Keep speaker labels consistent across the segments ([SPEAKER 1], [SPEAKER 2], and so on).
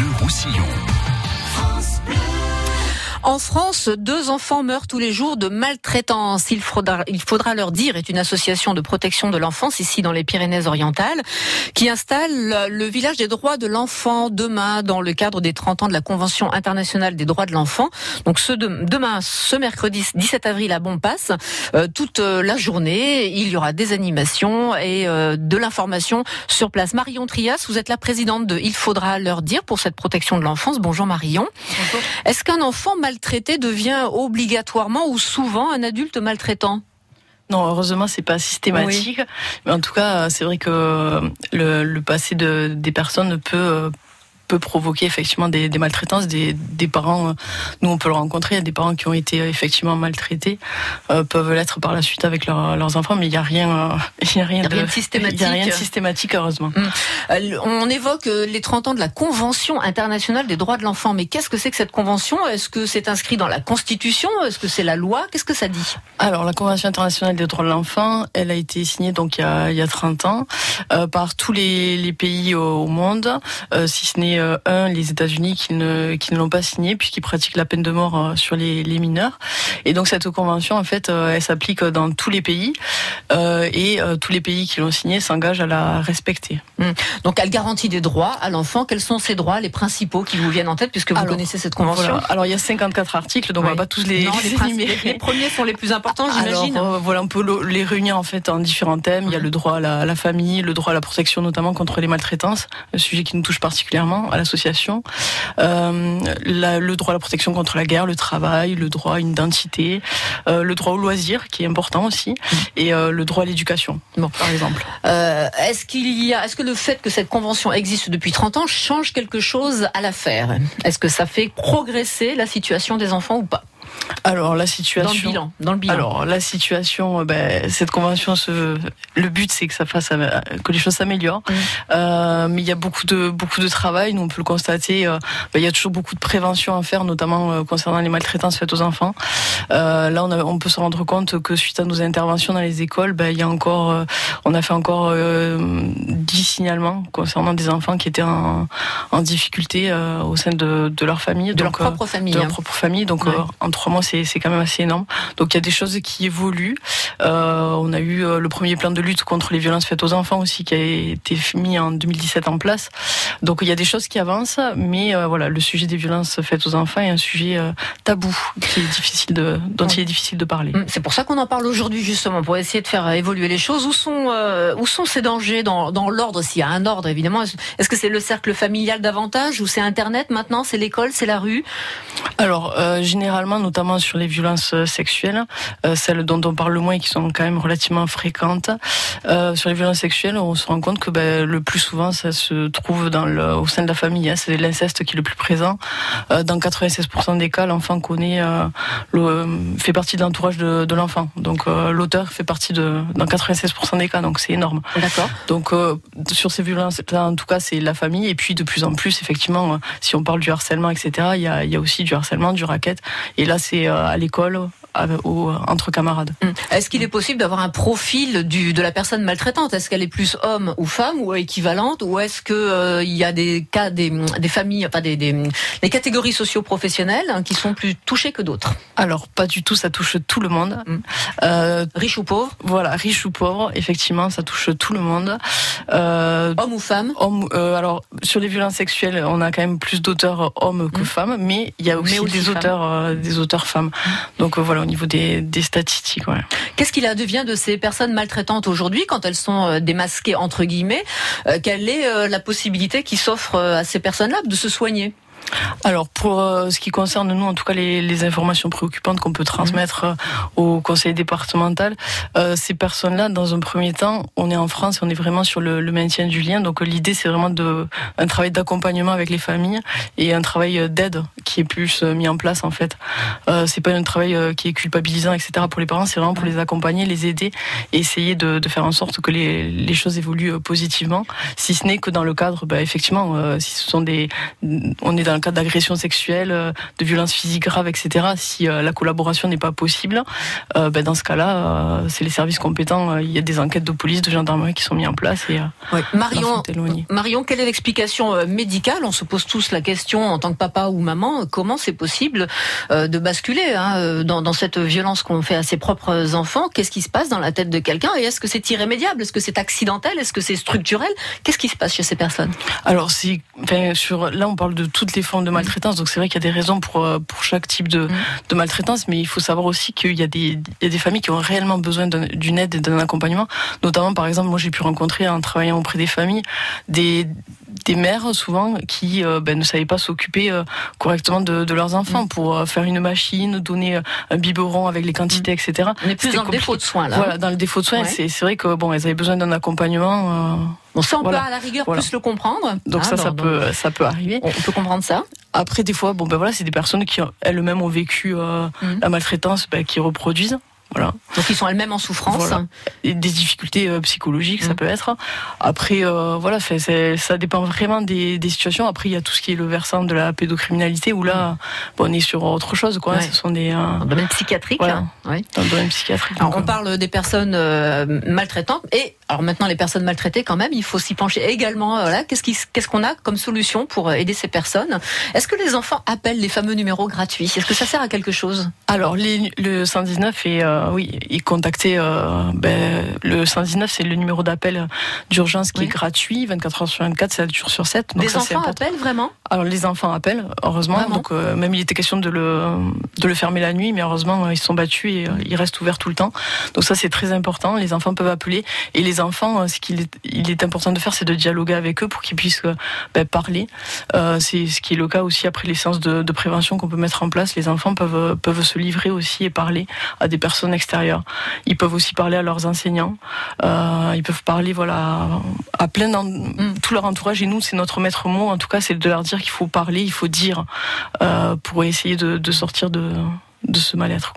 [SPEAKER 1] Bleu Roussillon.
[SPEAKER 2] En France, deux enfants meurent tous les jours de maltraitance. Il faudra, il faudra leur dire, est une association de protection de l'enfance ici dans les Pyrénées-Orientales, qui installe le village des droits de l'enfant demain dans le cadre des 30 ans de la Convention internationale des droits de l'enfant. Donc ce demain, ce mercredi 17 avril à Bonpasse, euh, toute euh, la journée, il y aura des animations et euh, de l'information sur place. Marion Trias, vous êtes la présidente de Il faudra leur dire pour cette protection de l'enfance. Bonjour Marion. Bonjour. Est-ce qu'un enfant maltraité devient obligatoirement ou souvent un adulte maltraitant
[SPEAKER 3] non, heureusement, c'est pas systématique. Mais en tout cas, c'est vrai que le, le passé de, des personnes peut peut provoquer effectivement des, des maltraitances des, des, parents. Euh, nous, on peut le rencontrer. Il y a des parents qui ont été euh, effectivement maltraités, euh, peuvent l'être par la suite avec leurs enfants, mais il n'y a rien,
[SPEAKER 2] il y a rien, de, systématique.
[SPEAKER 3] Il y a rien de systématique, heureusement. Hum.
[SPEAKER 2] On évoque les 30 ans de la Convention internationale des droits de l'enfant. Mais qu'est-ce que c'est que cette convention? Est-ce que c'est inscrit dans la Constitution? Est-ce que c'est la loi? Qu'est-ce que ça dit?
[SPEAKER 3] Alors, la Convention internationale des droits de l'enfant, elle a été signée donc il y a, il y a 30 ans par tous les, les pays au, monde, euh, si ce n'est euh, un, les États-Unis qui ne, qui ne l'ont pas signé puisqu'ils pratiquent la peine de mort euh, sur les, les, mineurs. Et donc cette convention, en fait, elle s'applique dans tous les pays et tous les pays qui l'ont signée s'engagent à la respecter.
[SPEAKER 2] Hum. Donc elle garantit des droits à l'enfant. Quels sont ces droits, les principaux qui vous viennent en tête puisque vous connaissez cette convention?
[SPEAKER 3] Alors il y a 54 articles, donc on va pas tous les,
[SPEAKER 2] non, les, les, premiers sont les plus importants, j'imagine.
[SPEAKER 3] voilà, on peut les réunir en fait en différents thèmes. Il y a le droit à la, à la famille, le droit à la protection notamment contre les maltraitances, un sujet qui nous touche particulièrement, à l'association, euh, le droit à la protection contre la guerre, le travail, le droit à une identité, euh, le droit au loisir qui est important aussi, et euh, le droit à l'éducation, bon. par exemple.
[SPEAKER 2] Est-ce qu'il y a, est-ce que le fait que cette convention existe depuis 30 ans change quelque chose à l'affaire? Est-ce que ça fait progresser la situation des enfants ou pas?
[SPEAKER 3] Alors la situation.
[SPEAKER 2] Dans le bilan. Dans le bilan.
[SPEAKER 3] Alors la situation, euh, ben, cette convention, se... le but c'est que ça fasse euh, que les choses s'améliorent. Mm. Euh, mais il y a beaucoup de beaucoup de travail. Nous on peut le constater. Euh, ben, il y a toujours beaucoup de prévention à faire, notamment concernant les maltraitances faites aux enfants. Là on, a, on, peut se rendre compte que suite à nos interventions dans les écoles, ben, il y a encore, on a fait encore 10 signalements concernant des enfants qui étaient en, en difficulté au sein de, de, leur famille,
[SPEAKER 2] de leur propre famille,
[SPEAKER 3] de leur hein. propre famille. Donc en trois mois c'est quand même assez énorme. Donc il y a des choses qui évoluent. Euh, on a eu euh, le premier plan de lutte contre les violences faites aux enfants aussi qui a été mis en 2017 en place. Donc il y a des choses qui avancent, mais euh, voilà, le sujet des violences faites aux enfants est un sujet tabou qui est difficile de, dont il est difficile de parler. Mm,
[SPEAKER 2] c'est pour ça qu'on en parle aujourd'hui justement pour essayer de faire évoluer les choses. Où sont où sont ces dangers dans, dans l'ordre? S'il y a un ordre évidemment Est-ce que c'est le cercle familial davantage ou c'est Internet maintenant? C'est l'école, c'est la rue?
[SPEAKER 3] Alors généralement, notamment sur les violences euh, sexuelles, euh, celles dont on parle le moins et qui sont quand même relativement fréquentes. Euh, sur les violences sexuelles, on se rend compte que ben, le plus souvent, ça se trouve dans le, au sein de la famille. Hein. C'est l'inceste qui est le plus présent. dans 96% des cas, l'enfant connaît, le, fait partie de l'entourage de, de l'enfant. Donc l'auteur fait partie de dans 96% des cas. Donc c'est énorme.
[SPEAKER 2] D'accord.
[SPEAKER 3] Donc sur ces violences, en tout cas, c'est la famille. Et puis de plus en plus, effectivement, si on parle du harcèlement, etc., il y a, il y a aussi du harcèlement, du racket. Et là, c'est euh, à l'école entre camarades.
[SPEAKER 2] Hum. Est-ce qu'il est possible d'avoir un profil du, de la personne maltraitante? Est-ce qu'elle est plus homme ou femme ou équivalente? Ou est-ce qu'il euh, il y a des cas, des, des familles, enfin des, des, des catégories socio-professionnelles hein, qui sont plus touchées que d'autres?
[SPEAKER 3] Alors, pas du tout, ça touche tout le monde. Hum.
[SPEAKER 2] Euh, riche ou pauvre?
[SPEAKER 3] Voilà, riche ou pauvre, effectivement, ça touche tout le monde.
[SPEAKER 2] Euh, homme ou femme?
[SPEAKER 3] homme, euh, Alors, sur les violences sexuelles, on a quand même plus d'auteurs hommes que hum. femmes, mais il y a aussi, des, auteurs, euh, des auteurs femmes. Donc voilà au niveau des, statistiques.
[SPEAKER 2] Qu'est-ce qu'il advient de ces personnes maltraitantes aujourd'hui quand elles sont euh, démasquées entre guillemets euh, Quelle est euh, la possibilité qui s'offre à ces personnes-là de se soigner?
[SPEAKER 3] Alors pour euh, ce qui concerne nous, en tout cas les, informations préoccupantes qu'on peut transmettre euh, au conseil départemental, euh, ces personnes-là, dans un premier temps, on est en France et on est vraiment sur le, maintien du lien. Donc l'idée c'est vraiment de un travail d'accompagnement avec les familles et un travail d'aide qui est plus mis en place en fait. C'est pas un travail qui est culpabilisant etc pour les parents, c'est vraiment pour les accompagner, les aider et essayer de, faire en sorte que les, choses évoluent positivement. Si ce n'est que dans le cadre, bah, effectivement, si ce sont des, on est le cas d'agression sexuelle, de violences physiques graves, etc. Si la collaboration n'est pas possible, ben, dans ce cas-là, c'est les services compétents. Il y a des enquêtes de police, de gendarmerie qui sont mis en place et
[SPEAKER 2] Marion, Marion, quelle est l'explication médicale? On se pose tous la question en tant que papa ou maman, comment c'est possible de basculer hein, dans, dans cette violence qu'on fait à ses propres enfants? Qu'est-ce qui se passe dans la tête de quelqu'un? Et est-ce que c'est irrémédiable? Est-ce que c'est accidentel? Est-ce que c'est structurel? Qu'est-ce qui se passe chez ces personnes?
[SPEAKER 3] Alors, si, sur, là, on parle de toutes les formes de maltraitance, donc c'est vrai qu'il y a des raisons pour, euh, pour chaque type de, mm. de maltraitance, mais il faut savoir aussi qu'il y, a des, il y a des familles qui ont réellement besoin d'une aide et d'un accompagnement. Notamment, par exemple, moi j'ai pu rencontrer en travaillant auprès des familles des, des mères souvent qui euh, ben, ne savaient pas s'occuper euh, correctement de, de, leurs enfants mm. pour faire une machine, donner un biberon avec les quantités, mm. etc.
[SPEAKER 2] On est plus dans le défaut de soins là.
[SPEAKER 3] Voilà, dans le défaut de soins, c'est vrai que bon, elles avaient besoin d'un accompagnement.
[SPEAKER 2] Bon, ça, on peut à la rigueur plus le comprendre.
[SPEAKER 3] Donc ça, ah, ça peut, ça peut arriver.
[SPEAKER 2] On peut comprendre ça.
[SPEAKER 3] Après, des fois, bon, ben voilà, c'est des personnes qui elles-mêmes ont vécu euh, mm. la maltraitance, ben, qui reproduisent. Voilà.
[SPEAKER 2] Donc ils sont elles-mêmes en souffrance.
[SPEAKER 3] des difficultés euh, psychologiques, ça mm. peut être. Après, euh, voilà, ça dépend vraiment des, des, situations. Après, il y a tout ce qui est le versant de la pédocriminalité où là, mm. bon, on est sur autre chose. Quoi. Ce sont des
[SPEAKER 2] euh, dans le domaine psychiatrique.
[SPEAKER 3] Voilà. Oui. Dans le domaine psychiatrique.
[SPEAKER 2] Alors, on parle des personnes maltraitantes et alors maintenant les personnes maltraitées quand même, il faut s'y pencher également. Voilà, qu'est-ce qu'est-ce qu'on a comme solution pour aider ces personnes? Est-ce que les enfants appellent les fameux numéros gratuits? Est-ce que ça sert à quelque chose?
[SPEAKER 3] Alors les, le 119 est euh, oui, il contactait euh, ben, le 119, c'est le numéro d'appel d'urgence qui est gratuit, 24 heures sur 24, 7 jours sur 7.
[SPEAKER 2] Donc les enfants appellent vraiment?
[SPEAKER 3] Alors les enfants appellent, heureusement. donc euh, même il était question de le de le fermer la nuit, mais heureusement ils sont battus et il reste ouvert tout le temps. Donc ça c'est très important. Les enfants peuvent appeler et les enfants, ce qu'il est, il est important de faire, c'est de dialoguer avec eux pour qu'ils puissent ben, parler. c'est ce qui est le cas aussi après les séances de, de prévention qu'on peut mettre en place. Les enfants peuvent peuvent se livrer aussi et parler à des personnes extérieures ils peuvent aussi parler à leurs enseignants. Euh, ils peuvent parler voilà à plein mm. tout leur entourage. Et nous, c'est notre maître mot. En tout cas, c'est de leur dire qu'il faut parler, il faut dire euh, pour essayer de, sortir de, de ce mal-être.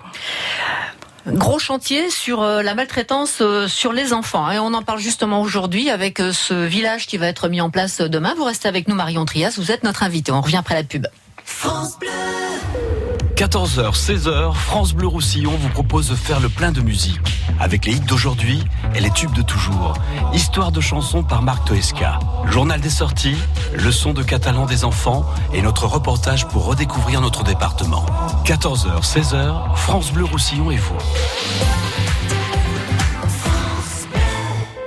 [SPEAKER 2] Gros chantier sur euh, la maltraitance sur les enfants. Et on en parle justement aujourd'hui avec ce village qui va être mis en place demain. Vous restez avec nous, Marion Trias. Vous êtes notre invité. On revient après la pub. France Bleu.
[SPEAKER 1] 14h, 16h, France Bleu Roussillon vous propose de faire le plein de musique. Avec les hits d'aujourd'hui et les tubes de toujours. Histoire de chansons par Marc Toesca. Journal des sorties, leçon de catalan des enfants et notre reportage pour redécouvrir notre département. 14h, 16h, France Bleu Roussillon et vous.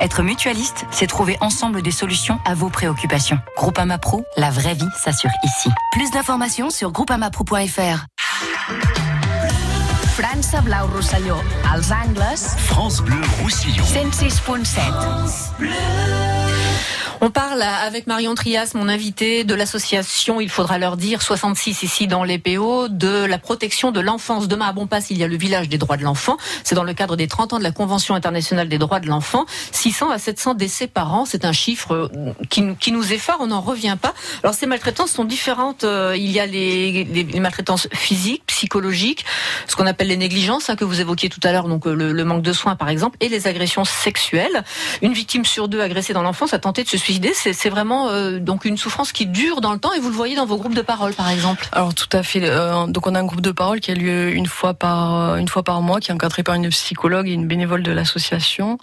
[SPEAKER 4] Être mutualiste, c'est trouver ensemble des solutions à vos préoccupations. Groupama Pro, la vraie vie s'assure ici. Plus d'informations sur groupamapro.fr.
[SPEAKER 5] France Blau Rosselló. Als angles...
[SPEAKER 1] France Bleu Roussillon.
[SPEAKER 5] 106.7.
[SPEAKER 2] On parle avec Marion Trias, mon invité, de l'association, il faudra leur dire, 66 ici dans les PO, de la protection de l'enfance. Demain à Bonpass, il y a le village des droits de l'enfant. C'est dans le cadre des 30 ans de la Convention internationale des droits de l'enfant. 600 à 700 décès par an, c'est un chiffre qui, qui nous effare, on n'en revient pas. Alors ces maltraitances sont différentes. Euh, il y a les, les, maltraitances physiques, psychologiques, ce qu'on appelle les négligences, hein, que vous évoquiez tout à l'heure, donc euh, le, le, manque de soins par exemple, et les agressions sexuelles. Une victime sur deux agressée dans l'enfance a tenté de se suicider c'est vraiment euh, donc une souffrance qui dure dans le temps et vous le voyez dans vos groupes de parole par exemple.
[SPEAKER 3] Alors tout à fait. Euh, donc on a un groupe de parole qui a lieu une fois par euh, une fois par mois, qui est encadré par une psychologue et une bénévole de l'association.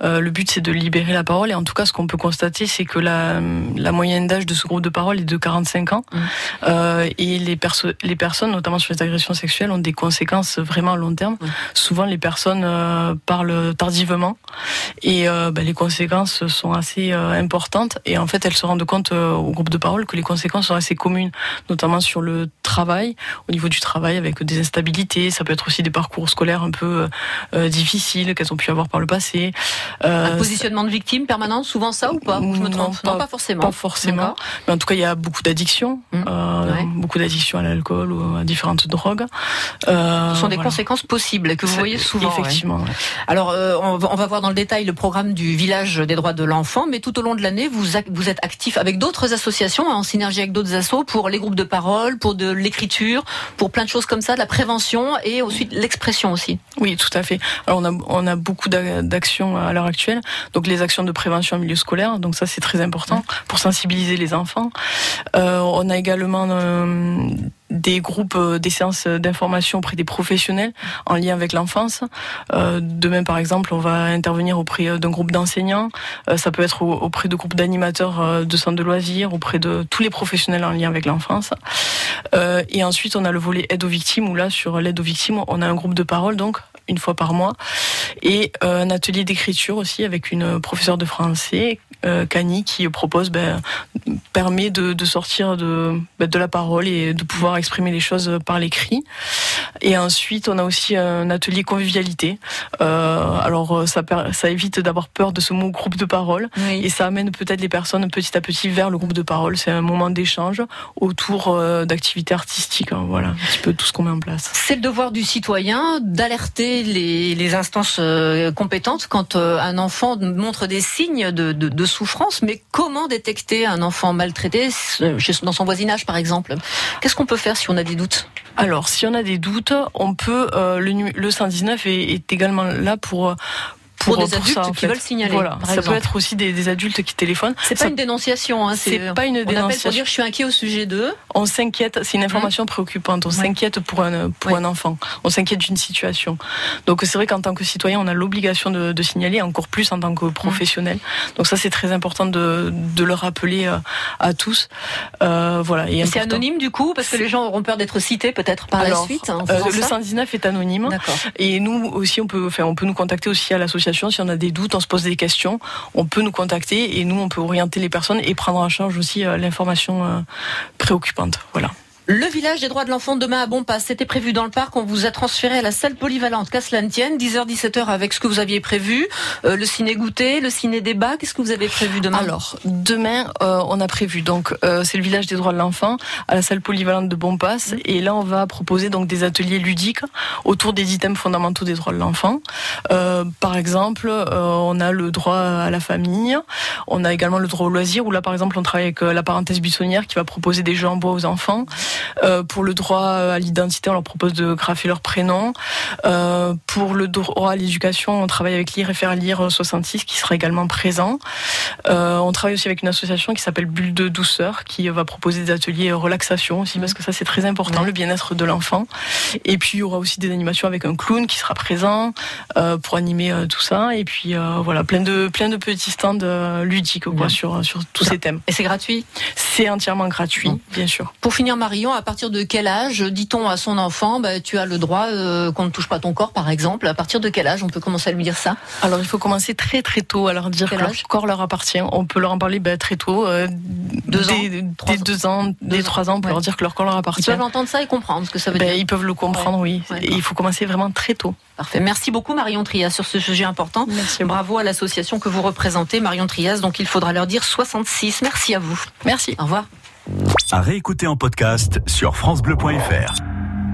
[SPEAKER 3] le but c'est de libérer la parole et en tout cas ce qu'on peut constater c'est que la, la moyenne d'âge de ce groupe de parole est de 45 ans mmh. et les, les personnes notamment sur les agressions sexuelles ont des conséquences vraiment à long terme. Mmh. Souvent les personnes parlent tardivement et bah, les conséquences sont assez importantes importante. Et en fait, elles se rendent compte au groupe de parole que les conséquences sont assez communes, notamment sur le travail, au niveau du travail avec des instabilités. Ça peut être aussi des parcours scolaires un peu difficiles qu'elles ont pu avoir par le passé.
[SPEAKER 2] un positionnement de victime permanent, souvent ça ou pas Je me trompe
[SPEAKER 3] non, pas, forcément. Pas forcément. Mais en tout cas, il y a beaucoup d'addictions, mmh. beaucoup d'addictions à l'alcool ou à différentes drogues.
[SPEAKER 2] Ce sont des conséquences possibles que vous voyez souvent.
[SPEAKER 3] Effectivement.
[SPEAKER 2] Alors, euh, on, va, voir dans le détail le programme du village des droits de l'enfant, mais tout au long de l'année, vous, êtes actif avec d'autres associations, hein, en synergie avec d'autres assos, pour les groupes de parole, pour de l'écriture, pour plein de choses comme ça, de la prévention et ensuite l'expression aussi.
[SPEAKER 3] Oui, tout à fait. Alors, on a, on a beaucoup d'actions à l'heure actuelle. Donc, les actions de prévention en milieu scolaire, donc ça, c'est très important pour sensibiliser les enfants. Euh, on a également euh, des groupes, euh, des séances d'information auprès des professionnels en lien avec l'enfance. Euh, demain, par exemple, on va intervenir auprès euh, d'un groupe d'enseignants. ça peut être auprès de groupes d'animateurs de centres de loisirs, auprès de tous les professionnels en lien avec l'enfance. et ensuite, on a le volet aide aux victimes, où là, sur l'aide aux victimes, on a un groupe de parole, donc une fois par mois, et un atelier d'écriture aussi avec une professeure de français, Cani, qui propose, ben, permet de, de sortir de, ben, de la parole et de pouvoir exprimer les choses par l'écrit. Et ensuite, on a aussi un atelier convivialité. Euh, alors, ça, ça évite d'avoir peur de ce mot groupe de parole et ça amène peut-être les personnes petit à petit vers le groupe de parole. C'est un moment d'échange autour euh, d'activités artistiques. Hein, voilà, un petit peu tout ce qu'on met en place.
[SPEAKER 2] C'est le devoir du citoyen d'alerter les, les, instances euh, compétentes quand euh, un enfant montre des signes de, souffrance. Mais comment détecter un enfant maltraité dans son voisinage, par exemple? Qu'est-ce qu'on peut faire si on a des doutes?
[SPEAKER 3] Alors, si on a des doutes, on peut. Euh, le, le 119 est, est également là pour
[SPEAKER 2] pour, des adultes qui veulent signaler.
[SPEAKER 3] Voilà, ça peut être aussi des, des adultes qui téléphonent.
[SPEAKER 2] C'est pas une dénonciation, hein,
[SPEAKER 3] c'est pas une dénonciation. On appelle
[SPEAKER 2] pour dire je suis inquiet au sujet d'eux.
[SPEAKER 3] On s'inquiète, c'est une information préoccupante. On s'inquiète pour un pour un enfant. On s'inquiète d'une situation. Donc c'est vrai qu'en tant que citoyen, on a l'obligation de, de, signaler, encore plus en tant que professionnel. Donc ça c'est très important de, de le rappeler euh, à tous. Euh, voilà.
[SPEAKER 2] Et c'est anonyme du coup parce que les gens auront peur d'être cités peut-être par la suite.
[SPEAKER 3] Hein, euh, le 119 est anonyme. Et nous aussi on peut, enfin on peut nous contacter aussi à l'association si on a des doutes, on se pose des questions, on peut nous contacter et nous, on peut orienter les personnes et prendre en charge aussi euh, l'information euh, préoccupante. Voilà.
[SPEAKER 2] Le village des droits de l'enfant demain à Bonpas, c'était prévu dans le parc. On vous a transféré à la salle polyvalente qu'à 10h, 17h avec ce que vous aviez prévu. Euh, le ciné goûter, le ciné débat. Qu'est-ce que vous avez prévu demain
[SPEAKER 3] Alors, demain, euh, on a prévu, donc, euh, c'est le village des droits de l'enfant à la salle polyvalente de Bonpas. Et là, on va proposer donc des ateliers ludiques autour des items fondamentaux des droits de l'enfant. par exemple, on a le droit à la famille. On a également le droit au loisir où là, par exemple, on travaille avec la parenthèse buissonnière qui va proposer des jeux en bois aux enfants. Euh, pour le droit à l'identité, on leur propose de graffer leur prénom. Euh, pour le droit à l'éducation, on travaille avec Lire et faire lire 66 qui sera également présent. Euh, on travaille aussi avec une association qui s'appelle Bulle de douceur qui va proposer des ateliers relaxation aussi parce que ça c'est très important, le bien-être de l'enfant. Et puis il y aura aussi des animations avec un clown qui sera présent pour animer tout ça. Et puis voilà, plein de plein de petits stands ludiques quoi, sur sur tous ces thèmes.
[SPEAKER 2] Et c'est gratuit?
[SPEAKER 3] C'est entièrement gratuit, bien sûr.
[SPEAKER 2] Pour finir, À partir de quel âge dit-on à son enfant, bah, tu as le droit euh, qu'on ne touche pas ton corps, par exemple? À partir de quel âge on peut commencer à lui dire ça?
[SPEAKER 3] Alors, il faut commencer très très tôt à leur dire que leur corps leur appartient. On peut leur en parler bah, très tôt, euh, deux dès, ans, deux ans, dès trois ans, on peut leur dire que leur corps leur appartient.
[SPEAKER 2] Ils peuvent entendre ça et comprendre ce que ça veut bah, dire.
[SPEAKER 3] Ils peuvent le comprendre, oui. et il faut commencer vraiment très tôt.
[SPEAKER 2] Parfait. Merci beaucoup Marion Trias sur ce sujet important.
[SPEAKER 3] Merci.
[SPEAKER 2] Bravo à l'association que vous représentez, Marion Trias. Donc il faudra leur dire 66. Merci à vous.
[SPEAKER 3] Merci.
[SPEAKER 2] Au revoir.
[SPEAKER 1] À réécouter en podcast sur FranceBleu.fr.